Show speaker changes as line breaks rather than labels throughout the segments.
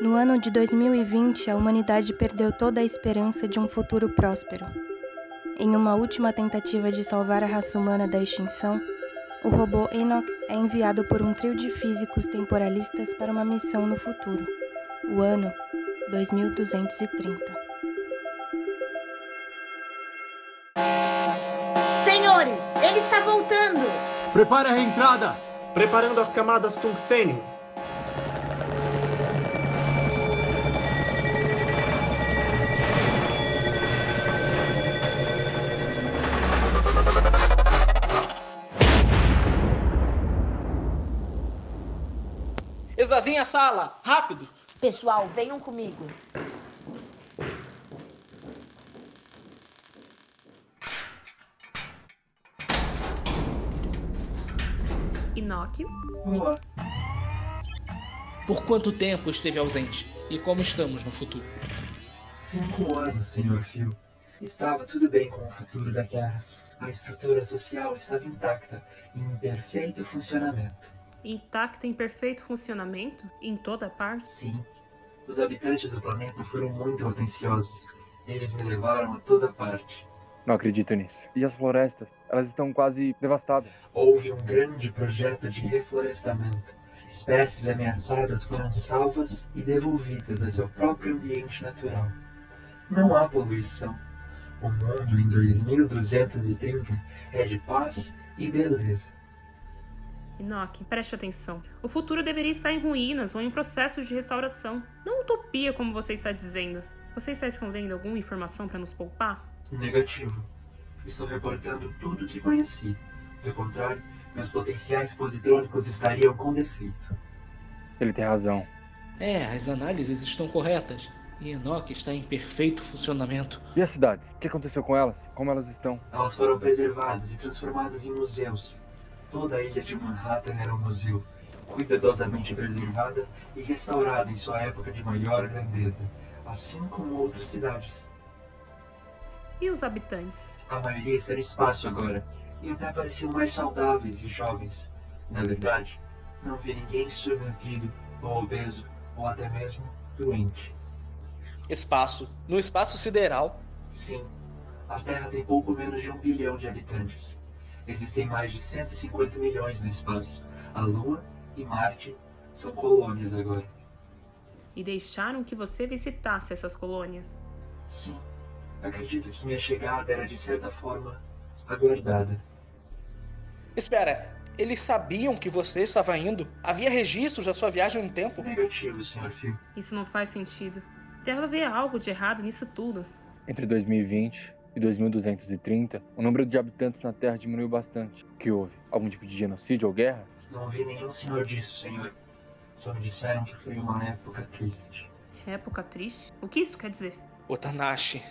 No ano de 2020, a humanidade perdeu toda a esperança de um futuro próspero. Em uma última tentativa de salvar a raça humana da extinção, o robô Enoch é enviado por um trio de físicos temporalistas para uma missão no futuro, o ano 2230.
Senhores, ele está voltando!
Prepare a reentrada!
Preparando as camadas tungstênio.
Esvazinha a sala, rápido!
Pessoal, venham comigo.
Enoch.
Olá.
Por quanto tempo esteve ausente? E como estamos no futuro?
Cinco anos, Sr. Phil. Estava tudo bem com o futuro da Terra. A estrutura social estava intacta em perfeito funcionamento.
Intacta em perfeito funcionamento? Em toda parte?
Sim. Os habitantes do planeta foram muito atenciosos. Eles me levaram a toda parte.
Não acredito nisso. E as florestas? Elas estão quase devastadas.
Houve um grande projeto de reflorestamento. Espécies ameaçadas foram salvas e devolvidas a seu próprio ambiente natural. Não há poluição. O mundo em 2230 é de paz e beleza.
Enoch, preste atenção. O futuro deveria estar em ruínas ou em processo de restauração. Não utopia, como você está dizendo. Você está escondendo alguma informação para nos poupar?
Negativo. Estou reportando tudo o que conheci. Do contrário, meus potenciais positrônicos estariam com defeito.
Ele tem razão.
É, as análises estão corretas. E Enoch está em perfeito funcionamento.
E as cidades? O que aconteceu com elas? Como elas estão?
Elas foram preservadas e transformadas em museus. Toda a ilha de Manhattan era um museu, cuidadosamente preservada e restaurada em sua época de maior grandeza, assim como outras cidades.
E os habitantes?
A maioria está no espaço agora, e até pareciam mais saudáveis e jovens. Na verdade, não vi ninguém subnutrido ou obeso, ou até mesmo doente.
Espaço. No espaço sideral.
Sim, a Terra tem pouco menos de um bilhão de habitantes. Existem mais de 150 milhões no espaço. A Lua e Marte são colônias agora.
E deixaram que você visitasse essas colônias?
Sim, acredito que minha chegada era de certa forma aguardada.
Espera, eles sabiam que você estava indo? Havia registros da sua viagem um tempo?
Negativo, Sr. Phil.
Isso não faz sentido. Deve haver algo de errado nisso tudo.
Entre 2020 e 2230, o número de habitantes na Terra diminuiu bastante. O que houve? Algum tipo de genocídio ou guerra?
Não vi nenhum sinal disso, senhor. Só me disseram que foi uma época triste.
Época triste? O que isso quer dizer?
Otanashi,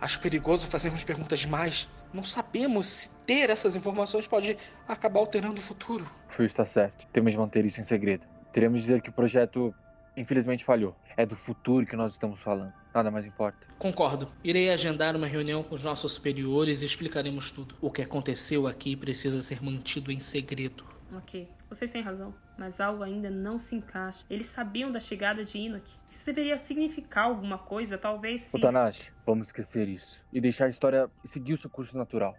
acho perigoso fazermos perguntas demais. Não sabemos se ter essas informações pode acabar alterando o futuro.
Phil está certo. Temos de manter isso em segredo. Teremos de dizer que o projeto, infelizmente, falhou. É do futuro que nós estamos falando. Nada mais importa.
Concordo. Irei agendar uma reunião com os nossos superiores e explicaremos tudo. O que aconteceu aqui precisa ser mantido em segredo.
Ok, vocês têm razão. Mas algo ainda não se encaixa. Eles sabiam da chegada de Enoch. Isso deveria significar alguma coisa, talvez se.
Otanashi, vamos esquecer isso. E deixar a história seguir o seu curso natural.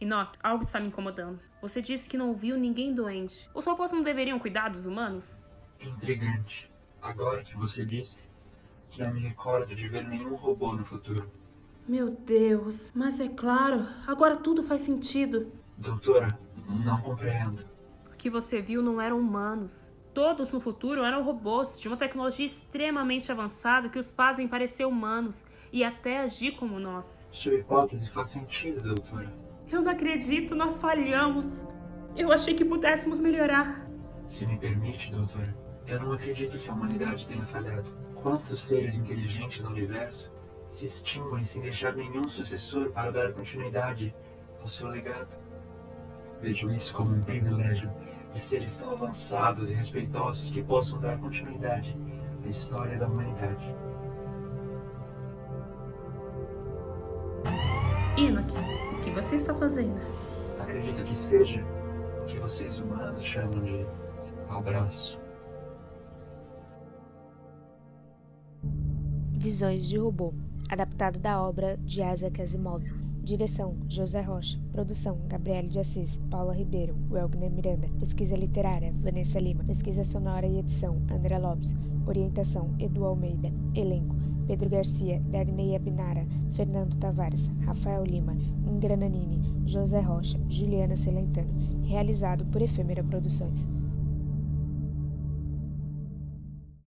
Enoch, algo está me incomodando. Você disse que não viu ninguém doente. Os robôs não deveriam cuidar dos humanos?
Intrigante. Agora que você disse, não me recordo de ver nenhum robô no futuro.
Meu Deus, mas é claro, agora tudo faz sentido.
Doutora, não compreendo.
O que você viu não eram humanos. Todos no futuro eram robôs de uma tecnologia extremamente avançada que os fazem parecer humanos e até agir como nós.
Sua hipótese faz sentido, doutora.
Eu não acredito, nós falhamos. Eu achei que pudéssemos melhorar.
Se me permite, doutora, eu não acredito que a humanidade tenha falhado. Quantos seres inteligentes no universo se extinguem sem deixar nenhum sucessor para dar continuidade ao seu legado? Vejo isso como um privilégio de seres tão avançados e respeitosos que possam dar continuidade à história da humanidade.
Enoch, o que você está fazendo?
Acredito que seja o que vocês humanos chamam de abraço.
Visões de Robô, adaptado da obra de Isaac Asimov. Direção: José Rocha. Produção: Gabriele de Assis, Paula Ribeiro, Welgner Miranda. Pesquisa literária: Vanessa Lima. Pesquisa sonora e edição: André Lopes. Orientação: Edu Almeida. Elenco: Pedro Garcia, Darnei Abinara, Fernando Tavares, Rafael Lima, Ingrananini, José Rocha, Juliana Celentano. Realizado por Efêmera Produções.